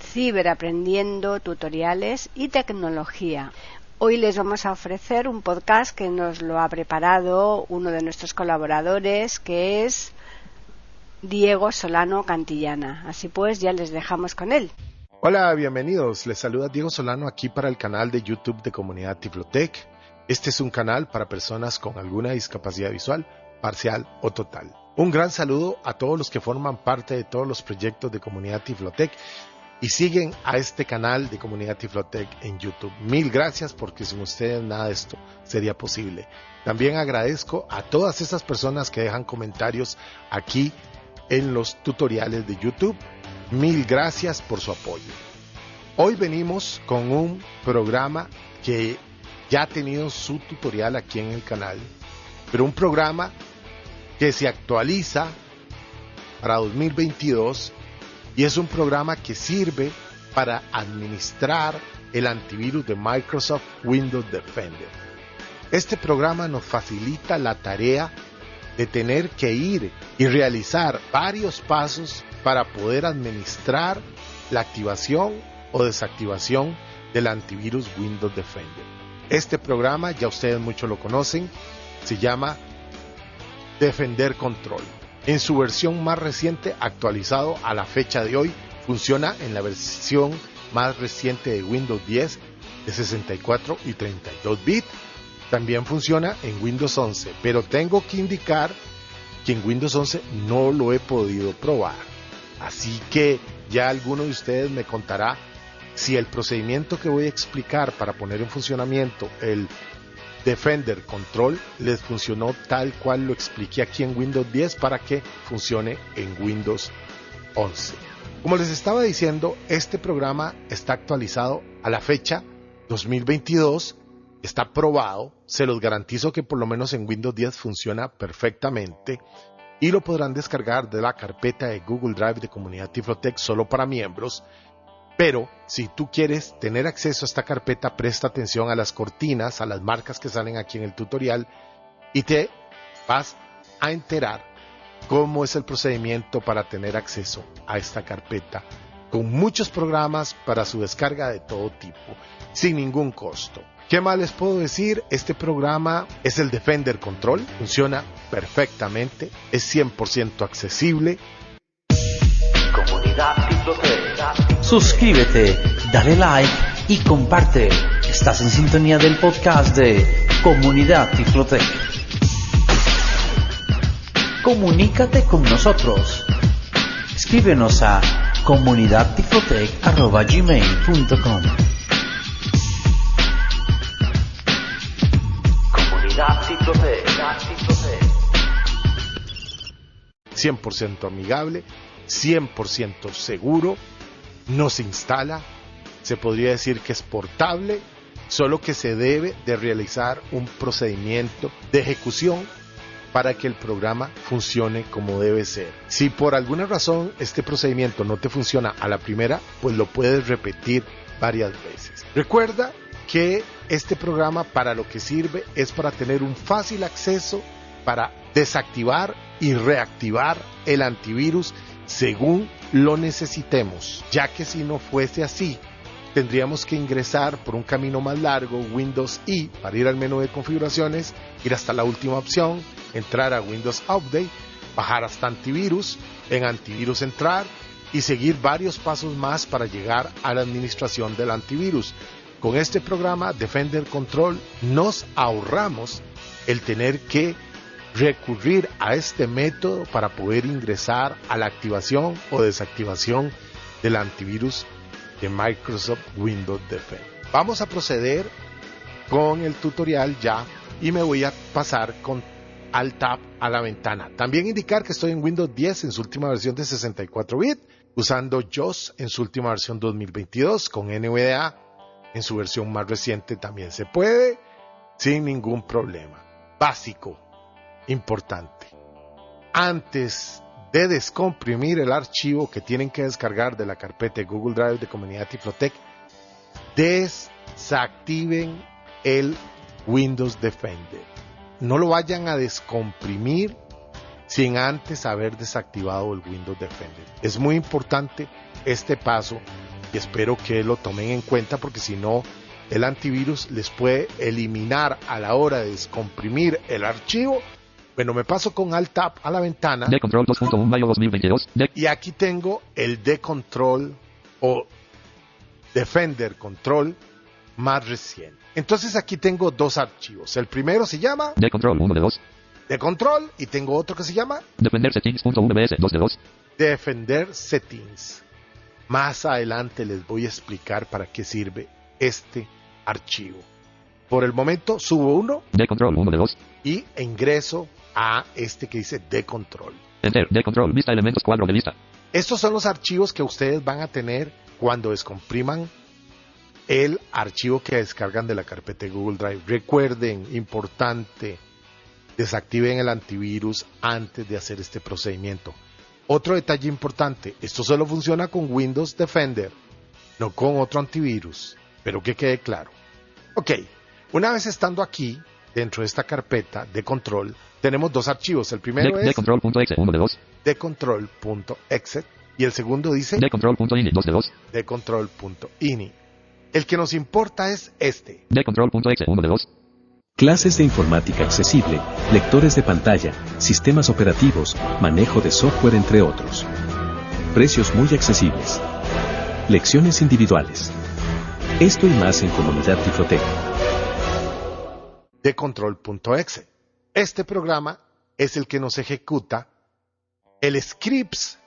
Ciberaprendiendo Tutoriales y Tecnología. Hoy les vamos a ofrecer un podcast que nos lo ha preparado uno de nuestros colaboradores, que es Diego Solano Cantillana. Así pues, ya les dejamos con él. Hola, bienvenidos. Les saluda Diego Solano aquí para el canal de YouTube de Comunidad Tiflotec. Este es un canal para personas con alguna discapacidad visual, parcial o total. Un gran saludo a todos los que forman parte de todos los proyectos de Comunidad Tiflotec y siguen a este canal de Comunidad Tiflotec en YouTube. Mil gracias porque sin ustedes nada de esto sería posible. También agradezco a todas esas personas que dejan comentarios aquí en los tutoriales de YouTube. Mil gracias por su apoyo. Hoy venimos con un programa que ya ha tenido su tutorial aquí en el canal, pero un programa que se actualiza para 2022 y es un programa que sirve para administrar el antivirus de Microsoft Windows Defender. Este programa nos facilita la tarea de tener que ir y realizar varios pasos para poder administrar la activación o desactivación del antivirus Windows Defender. Este programa, ya ustedes muchos lo conocen, se llama Defender Control. En su versión más reciente, actualizado a la fecha de hoy, funciona en la versión más reciente de Windows 10 de 64 y 32 bits. También funciona en Windows 11, pero tengo que indicar que en Windows 11 no lo he podido probar. Así que ya alguno de ustedes me contará si el procedimiento que voy a explicar para poner en funcionamiento el Defender Control les funcionó tal cual lo expliqué aquí en Windows 10 para que funcione en Windows 11. Como les estaba diciendo, este programa está actualizado a la fecha 2022, está probado, se los garantizo que por lo menos en Windows 10 funciona perfectamente y lo podrán descargar de la carpeta de Google Drive de Comunidad Tiflotec solo para miembros pero si tú quieres tener acceso a esta carpeta, presta atención a las cortinas, a las marcas que salen aquí en el tutorial y te vas a enterar cómo es el procedimiento para tener acceso a esta carpeta con muchos programas para su descarga de todo tipo, sin ningún costo. ¿Qué más les puedo decir? Este programa es el Defender Control, funciona perfectamente, es 100% accesible. Comunidad Suscríbete, dale like y comparte. Estás en sintonía del podcast de Comunidad Tiflotec. Comunícate con nosotros. Escríbenos a comunidadtiflotec.gmail.com Comunidad Tiflotec. 100% amigable, 100% seguro no se instala, se podría decir que es portable, solo que se debe de realizar un procedimiento de ejecución para que el programa funcione como debe ser. Si por alguna razón este procedimiento no te funciona a la primera, pues lo puedes repetir varias veces. Recuerda que este programa para lo que sirve es para tener un fácil acceso para desactivar y reactivar el antivirus según lo necesitemos, ya que si no fuese así, tendríamos que ingresar por un camino más largo, Windows I, para ir al menú de configuraciones, ir hasta la última opción, entrar a Windows Update, bajar hasta antivirus, en antivirus entrar y seguir varios pasos más para llegar a la administración del antivirus. Con este programa Defender Control nos ahorramos el tener que recurrir a este método para poder ingresar a la activación o desactivación del antivirus de Microsoft Windows Defender. Vamos a proceder con el tutorial ya y me voy a pasar con Alt Tab a la ventana. También indicar que estoy en Windows 10 en su última versión de 64 bit usando JOS en su última versión 2022 con NVDA en su versión más reciente también se puede sin ningún problema. Básico, importante. Antes de descomprimir el archivo que tienen que descargar de la carpeta de Google Drive de Comunidad Tiflotec, desactiven el Windows Defender. No lo vayan a descomprimir sin antes haber desactivado el Windows Defender. Es muy importante este paso y espero que lo tomen en cuenta porque si no, el antivirus les puede eliminar a la hora de descomprimir el archivo. Bueno, me paso con Alt Tab a la ventana. De control 2.1 mayo 2022. De Y aquí tengo el de control o Defender Control más reciente. Entonces aquí tengo dos archivos. El primero se llama de control 1 de 2. de control y tengo otro que se llama Defender settings.vbs 2 de 2. Defender Settings. Más adelante les voy a explicar para qué sirve este archivo. Por el momento subo uno De control 1 de 2. y ingreso a este que dice de control. Enter. De control. Vista elementos cuadro de vista. Estos son los archivos que ustedes van a tener cuando descompriman el archivo que descargan de la carpeta de Google Drive. Recuerden, importante, desactiven el antivirus antes de hacer este procedimiento. Otro detalle importante, esto solo funciona con Windows Defender, no con otro antivirus, pero que quede claro. Ok, una vez estando aquí, dentro de esta carpeta de control, tenemos dos archivos. El primero de es control.exe 1 de 2. decontrol.exe y el segundo dice De control.ini 2 de 2. decontrol.ini. El que nos importa es este. De control.exe 1 de 2. Clases de informática accesible, lectores de pantalla, sistemas operativos, manejo de software entre otros. Precios muy accesibles. Lecciones individuales. Esto y más en Comunidad Tiflotec. decontrol.exe. Este programa es el que nos ejecuta el scripts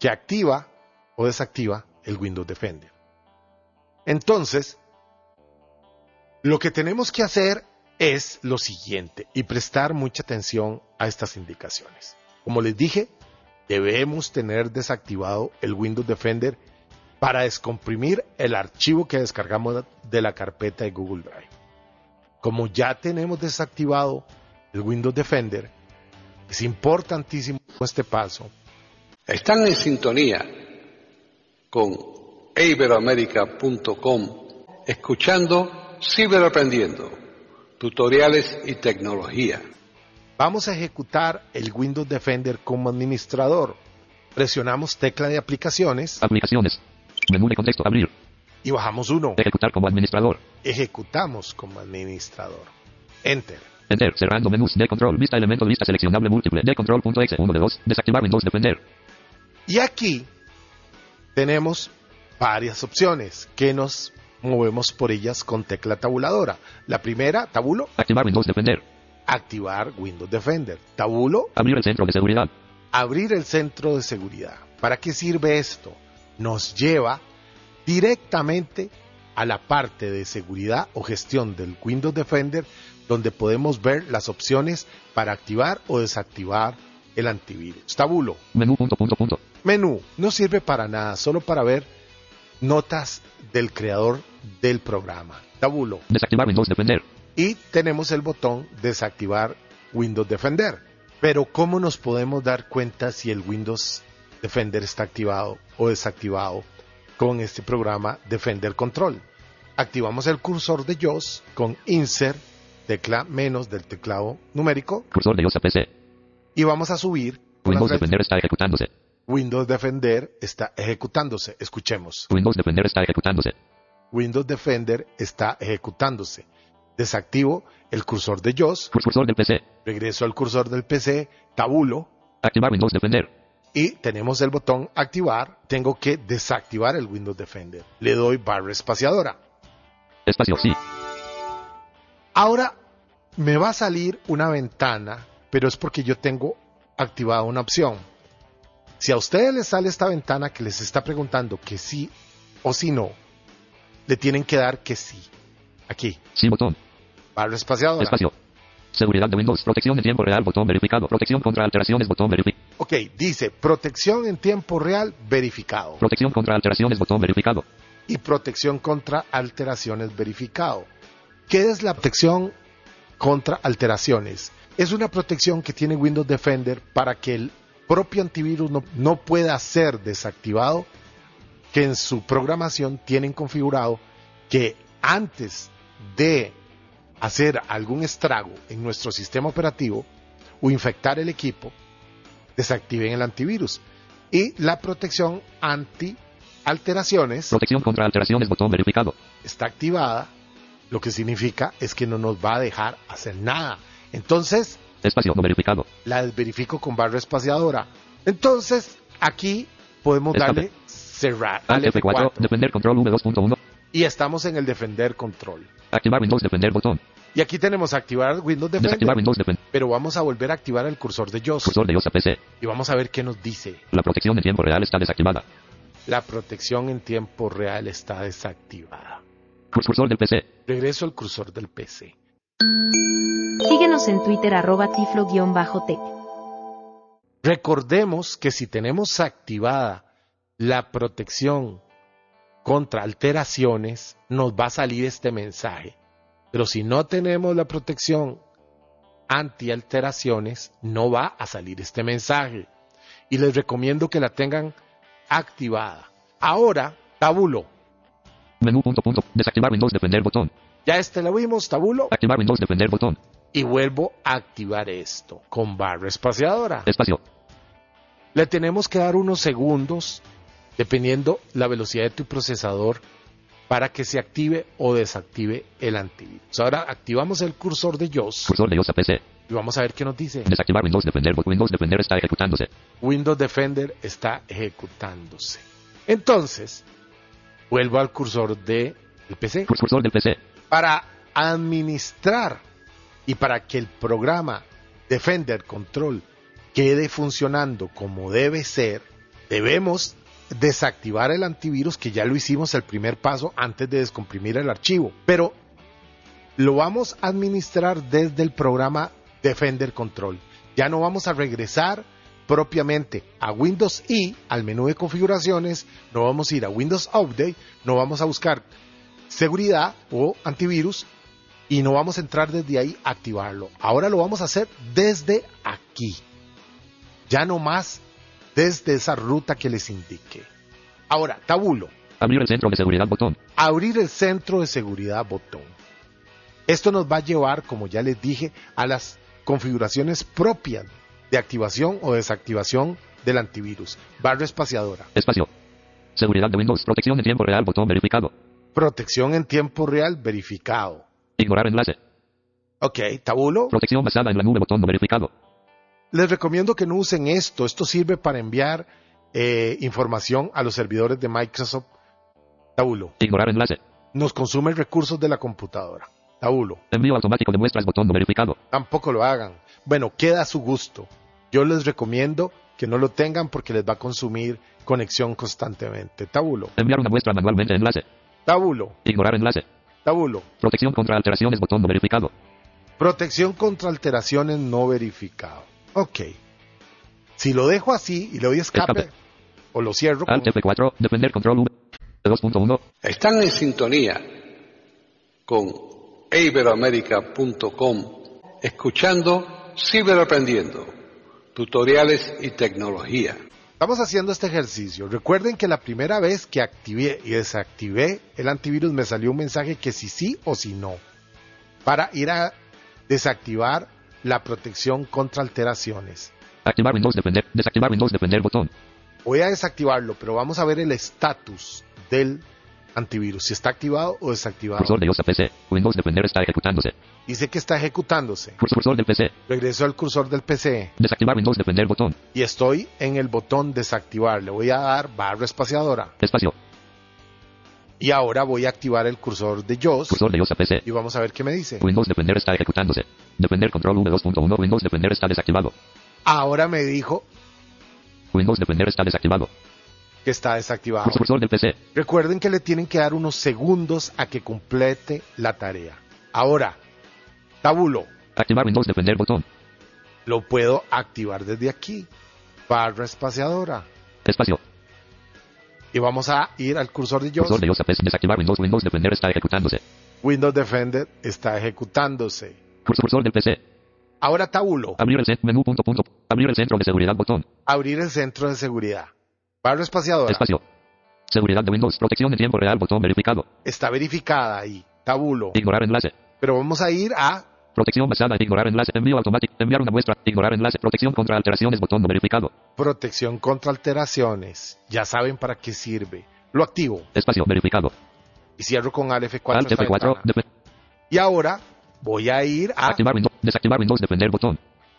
que activa o desactiva el Windows Defender. Entonces, lo que tenemos que hacer es lo siguiente y prestar mucha atención a estas indicaciones. Como les dije, debemos tener desactivado el Windows Defender para descomprimir el archivo que descargamos de la carpeta de Google Drive. Como ya tenemos desactivado el Windows Defender, es importantísimo este paso. Están en sintonía con iberoamerica.com escuchando Ciberaprendiendo, tutoriales y tecnología. Vamos a ejecutar el Windows Defender como administrador. Presionamos tecla de aplicaciones Aplicaciones. Menú de contexto. Abrir. Y bajamos uno. Ejecutar como administrador. Ejecutamos como administrador. Enter. Enter. Cerrando menús. De control. Vista elementos. Vista seleccionable múltiple. De control.exe 1 de 2. Desactivar Windows Defender. Y aquí tenemos varias opciones que nos movemos por ellas con tecla tabuladora. La primera, tabulo, Activar Windows Defender. activar Windows Defender. Tabulo, Abrir el centro de seguridad. abrir el centro de seguridad. ¿Para qué sirve esto? Nos lleva directamente a la parte de seguridad o gestión del Windows Defender donde podemos ver las opciones para activar o desactivar el antivirus. Tabulo, Menú punto punto punto. menú, no sirve para nada, solo para ver notas del creador del programa. Tabulo. Desactivar Windows Defender. Y tenemos el botón desactivar Windows Defender. Pero ¿cómo nos podemos dar cuenta si el Windows Defender está activado o desactivado con este programa Defender Control? Activamos el cursor de JOS con Insert, tecla menos del teclado numérico, Cursor de iOS a PC. y vamos a subir. Windows Defender está ejecutándose. Windows Defender está ejecutándose. Escuchemos. Windows Defender está ejecutándose. Windows Defender está ejecutándose. Desactivo el cursor de JOS, Cursor del PC. regreso al cursor del PC, tabulo Activar Windows Defender. Y tenemos el botón activar. Tengo que desactivar el Windows Defender. Le doy barra espaciadora. Espacio. Sí. Ahora me va a salir una ventana, pero es porque yo tengo activada una opción. Si a ustedes les sale esta ventana que les está preguntando que sí o si no, le tienen que dar que sí. Aquí, Sí botón. barra espaciadora. Espacio. Seguridad de Windows. Protección en tiempo real. Botón verificado. Protección contra alteraciones. Botón verificado. Ok, dice protección en tiempo real verificado Protección contra alteraciones. Botón verificado. y protección contra alteraciones verificado. ¿Qué es la protección contra alteraciones? Es una protección que tiene Windows Defender para que el propio antivirus no, no pueda ser desactivado, que en su programación tienen configurado que antes de hacer algún estrago en nuestro sistema operativo o infectar el equipo, desactiven el antivirus. Y la protección anti alteraciones Protección contra alteraciones. Botón verificado. está activada, lo que significa es que no nos va a dejar hacer nada. Entonces, Espacio no verificado. la desverifico con barra espaciadora. Entonces, aquí podemos Escape. darle cerrar al F4. F4 Defender control V2.1. y estamos en el defender control. Activar Windows Defender. Botón. Y aquí tenemos activar Windows Defender, Desactivar Windows Defender. pero vamos a volver a activar el cursor de JOS Cursor de iOS a PC. y vamos a ver qué nos dice. La protección en tiempo real está desactivada. La protección en tiempo real está desactivada. Cursor del PC. Regreso al cursor del PC. Síguenos en Twitter arroba tiflo-tech. Recordemos que si tenemos activada la protección contra alteraciones, nos va a salir este mensaje. Pero si no tenemos la protección anti alteraciones, no va a salir este mensaje. Y les recomiendo que la tengan activada. Ahora, tabulo. Menú punto punto. Desactivar Windows Defender. Botón. Ya este lo vimos, tabulo. Activar Windows Defender. Botón. Y vuelvo a activar esto con barra espaciadora. Espacio. Le tenemos que dar unos segundos, dependiendo la velocidad de tu procesador, para que se active o desactive el antivirus. Ahora activamos el cursor de JOS Cursor de iOS a PC. y vamos a ver qué nos dice. Desactivar Windows Defender. Windows Defender está ejecutándose. Windows Defender está ejecutándose. Entonces, vuelvo al cursor de el PC Cursor del PC. para administrar y para que el programa Defender Control quede funcionando como debe ser, debemos desactivar el antivirus, que ya lo hicimos el primer paso antes de descomprimir el archivo. Pero lo vamos a administrar desde el programa Defender Control. Ya no vamos a regresar propiamente a Windows I, al menú de configuraciones, no vamos a ir a Windows Update, no vamos a buscar seguridad o antivirus y no vamos a entrar desde ahí a activarlo. Ahora lo vamos a hacer desde aquí. Ya no más desde esa ruta que les indiqué. Ahora, tabulo. Abrir el centro de seguridad. Botón. Abrir el centro de seguridad botón. Esto nos va a llevar, como ya les dije, a las configuraciones propias de activación o desactivación del antivirus. Barra espaciadora. Espacio. Seguridad de Windows. Protección en tiempo real. Botón verificado. Protección en tiempo real verificado. Ignorar enlace. Ok, tabulo. Protección basada en la nube. Botón no verificado. Les recomiendo que no usen esto. Esto sirve para enviar eh, información a los servidores de Microsoft. Tabulo. Ignorar enlace. Nos consume recursos de la computadora. Tabulo. Envío automático de muestras. Botón no verificado. Tampoco lo hagan. Bueno, queda a su gusto. Yo les recomiendo que no lo tengan porque les va a consumir conexión constantemente. Tabulo. Enviar una muestra manualmente. Enlace. Tabulo. Ignorar enlace. Tabulo. Protección contra alteraciones. Botón no verificado. Protección contra alteraciones no verificado. Ok. Si lo dejo así y le doy escape, Escape. o lo cierro con Alt F4. Defender control V. 2.1. Están en sintonía con iberoamérica.com, escuchando Ciberaprendiendo, tutoriales y tecnología. Estamos haciendo este ejercicio. Recuerden que la primera vez que activé y desactivé el antivirus me salió un mensaje que si sí o si no. Para ir a desactivar la protección contra alteraciones. Activar Windows Defender. Desactivar Windows Defender. Botón. Voy a desactivarlo, pero vamos a ver el estatus del antivirus, si está activado o desactivado. Cursor de iOS a PC. Windows Defender está ejecutándose. Dice que está ejecutándose. Cursor del PC. Regreso al cursor del PC Desactivar Windows Defender. Botón. y estoy en el botón desactivar. Le voy a dar barra espaciadora. Espacio. Y ahora voy a activar el cursor de JOS Cursor de iOS a PC. y vamos a ver qué me dice. Windows Defender está ejecutándose. Defender control V2.1. Windows Defender está desactivado. Ahora me dijo Windows Defender está desactivado. que está desactivado. Cursor del PC. Recuerden que le tienen que dar unos segundos a que complete la tarea. Ahora, tabulo. Activar Windows Defender botón. Lo puedo activar desde aquí. Barra espaciadora. Espacio. Y vamos a ir al cursor de JOS. Cursor de desactivar Windows. Windows Defender está ejecutándose. Windows Defender está ejecutándose. Cursor, cursor del PC. Ahora tabulo. Abrir el centro, menú punto punto. Abrir el centro de seguridad botón. Abrir el centro de seguridad. Barra espaciadora. Espacio. Seguridad de Windows. Protección en tiempo real. Botón verificado. Está verificada ahí. Tabulo. Ignorar enlace. Pero vamos a ir a Protección basada en ignorar enlace. Envío automático. Enviar una muestra. Ignorar enlace. Protección contra alteraciones. Botón no verificado. Protección contra alteraciones. Ya saben para qué sirve. Lo activo Espacio verificado. y cierro con Alt F4. Alt esta F4. ventana. Def- Y ahora voy a ir a Activar Windows. Desactivar Windows Defender botón.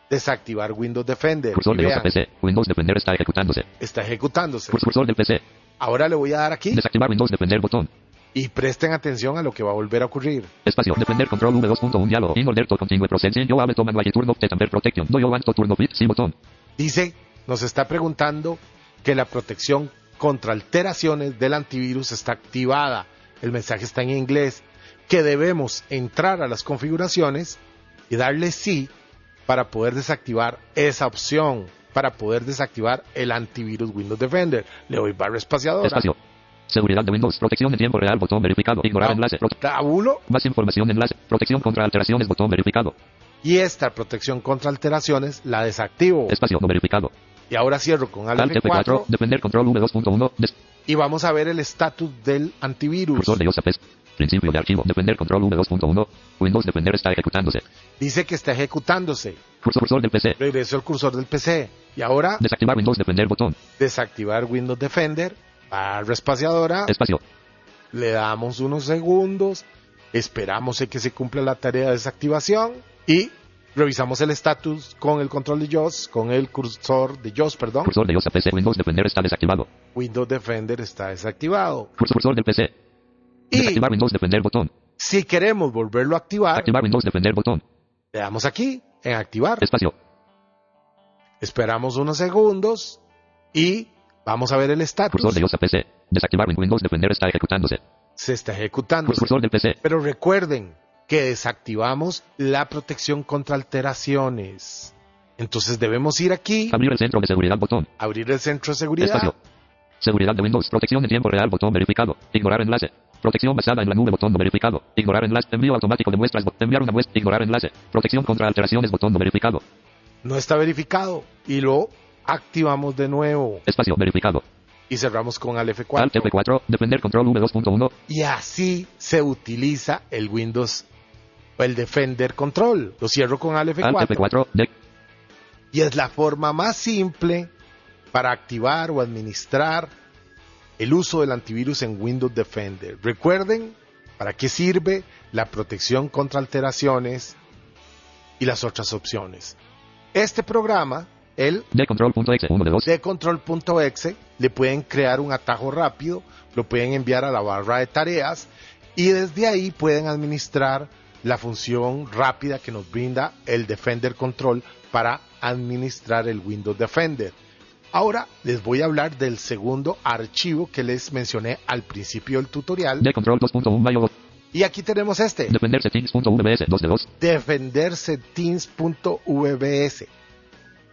desactivar Windows Defender. Cursor de PC. Windows Defender está ejecutándose. está ejecutándose. Cursor, del PC. Ahora le voy a dar aquí Desactivar Windows Defender botón. y presten atención a lo que va a volver a ocurrir. Espacio. Defender control V2.1 diálogo. In order to continue processing. Yo ave toman guay turno. Te tamper protection. Do yo want to turno bit. Sí botón. Dice, nos está preguntando que la protección contra alteraciones del antivirus está activada. El mensaje está en inglés. Que debemos entrar a las configuraciones y darle sí para poder desactivar esa opción, para poder desactivar el antivirus Windows Defender. Le doy barra espaciadora. Espacio. Seguridad de Windows. Protección en tiempo real. Botón verificado. Ignorar enlace. Tabulo Más información enlace. Protección contra alteraciones. Botón verificado. y esta protección contra alteraciones la desactivo. Espacio no verificado. Y ahora cierro con Alt Alt F4. F4 Defender control V2.1. Des- y vamos a ver el estatus del antivirus. Cursor de OSAPES. Principio de archivo. Defender control V2.1. Windows Defender está ejecutándose. Dice que está ejecutándose. Cursor, cursor del PC. Regreso al cursor del PC. Y ahora Desactivar Windows Defender botón. desactivar Windows Defender. Barra espaciadora. Espacio. Le damos unos segundos. Esperamos que se cumpla la tarea de desactivación. Y revisamos el estatus con el control de JOS, con el cursor de JOS, perdón. Cursor de OSAPES. Windows Defender está desactivado. Windows Defender está desactivado. Cursor, cursor del PC. Y Desactivar Windows Defender botón. si queremos volverlo a activar, Activar Windows Defender botón. le damos aquí en activar. Espacio. Esperamos unos segundos y vamos a ver el Cursor estatus. de OSAPES. Desactivar Windows Defender está ejecutándose. Se está ejecutando. Cursor del PC. Pero recuerden que desactivamos la protección contra alteraciones. Entonces debemos ir aquí, Abrir el centro de seguridad botón. abrir el centro de seguridad, Espacio. Seguridad de Windows. Protección en tiempo real. Botón verificado. Ignorar enlace. Protección basada en la nube. Botón no verificado. Ignorar enlace. Envío automático de muestras. Enviar una muestra. Ignorar enlace. Protección contra alteraciones. Botón verificado. no está verificado y lo activamos de nuevo Espacio. Verificado. y cerramos con Alt F4. Alt F4. Defender control V2.1. Y así se utiliza el Windows el Defender Control. Lo cierro con Alt F4. Alt F4. De Y es la forma más simple para activar o administrar el uso del antivirus en Windows Defender. Recuerden para qué sirve la protección contra alteraciones y las otras opciones. Este programa, el de control.exe. 1 de 2. de le pueden crear un atajo rápido, lo pueden enviar a la barra de tareas y desde ahí pueden administrar la función rápida que nos brinda el Defender Control para administrar el Windows Defender. Ahora les voy a hablar del segundo archivo que les mencioné al principio del tutorial De control 2.1. Mayo. y aquí tenemos este, Defender settings.vbs. 2 de 2. Defender Settings.vbs.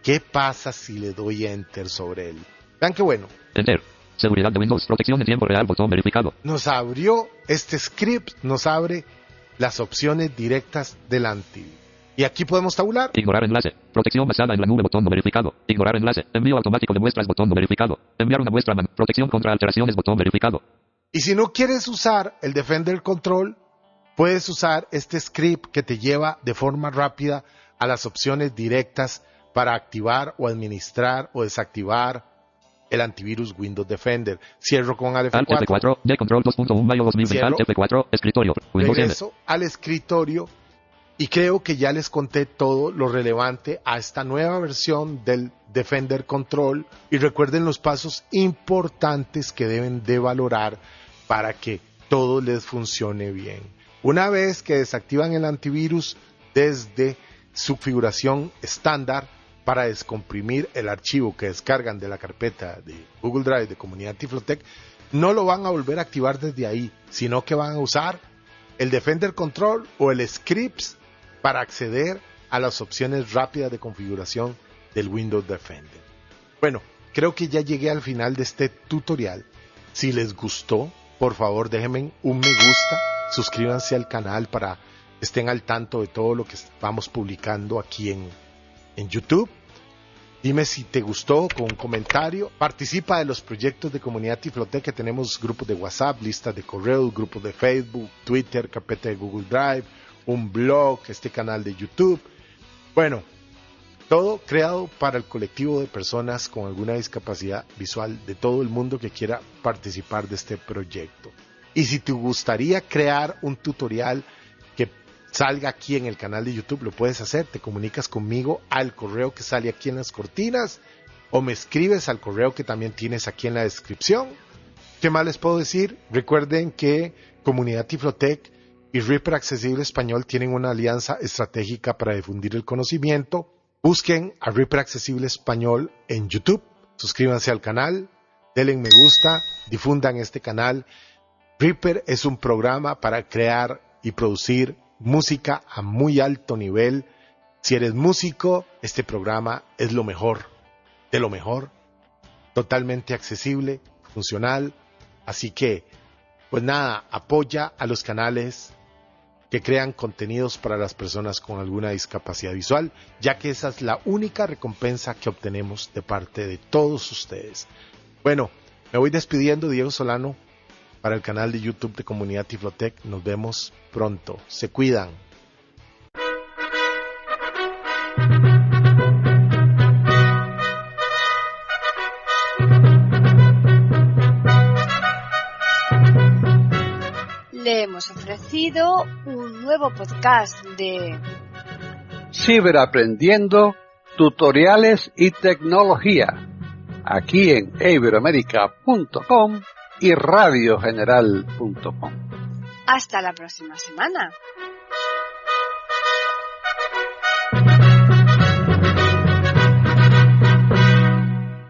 ¿Qué pasa si le doy enter sobre él? Vean qué bueno. Enter. Seguridad de Windows. Protección en tiempo real. Botón verificado. nos abrió este script, nos abre las opciones directas del antivirus. Y aquí podemos tabular. Ignorar enlace. Protección basada en la nube. Botón no verificado. Ignorar enlace. Envío automático de muestras. Botón no verificado. Enviar una muestra. man- Protección contra alteraciones. Botón verificado. Y si no quieres usar el Defender Control, puedes usar este script que te lleva de forma rápida a las opciones directas para activar o administrar o desactivar el antivirus Windows Defender. Cierro con Alt Alt F4. F4. De control 2.1. Mayo 2020. Cierro. Alt F4. Escritorio. Windows M. regreso al escritorio y creo que ya les conté todo lo relevante a esta nueva versión del Defender Control y recuerden los pasos importantes que deben de valorar para que todo les funcione bien. Una vez que desactivan el antivirus desde su configuración estándar para descomprimir el archivo que descargan de la carpeta de Google Drive de Comunidad Tiflotec, no lo van a volver a activar desde ahí, sino que van a usar el Defender Control o el Scripts para acceder a las opciones rápidas de configuración del Windows Defender. Bueno, creo que ya llegué al final de este tutorial. Si les gustó, por favor déjenme un me gusta, suscríbanse al canal para estén al tanto de todo lo que vamos publicando aquí en, en YouTube. Dime si te gustó con un comentario. Participa de los proyectos de comunidad Tiflotec que tenemos grupos de WhatsApp, listas de correo, grupos de Facebook, Twitter, carpeta de Google Drive, un blog, este canal de YouTube. Bueno, todo creado para el colectivo de personas con alguna discapacidad visual de todo el mundo que quiera participar de este proyecto. Y si te gustaría crear un tutorial salga aquí en el canal de YouTube, lo puedes hacer. Te comunicas conmigo al correo que sale aquí en las cortinas o me escribes al correo que también tienes aquí en la descripción. ¿Qué más les puedo decir? Recuerden que Comunidad Tiflotec y Reaper Accesible Español tienen una alianza estratégica para difundir el conocimiento Busquen a Reaper Accesible Español en YouTube, suscríbanse al canal, denle me gusta, difundan este canal. Reaper es un programa para crear y producir música a muy alto nivel. Si eres músico, este programa es lo mejor, de lo mejor, totalmente accesible, funcional. Así que, pues nada, apoya a los canales que crean contenidos para las personas con alguna discapacidad visual, ya que esa es la única recompensa que obtenemos de parte de todos ustedes. Bueno, me voy despidiendo, Diego Solano, para el canal de YouTube de Comunidad Tiflotec. Nos vemos pronto. Se cuidan. Le hemos ofrecido un nuevo podcast de Ciberaprendiendo, tutoriales y tecnología. Aquí en iberoamerica.com y radiogeneral.com. Hasta la próxima semana.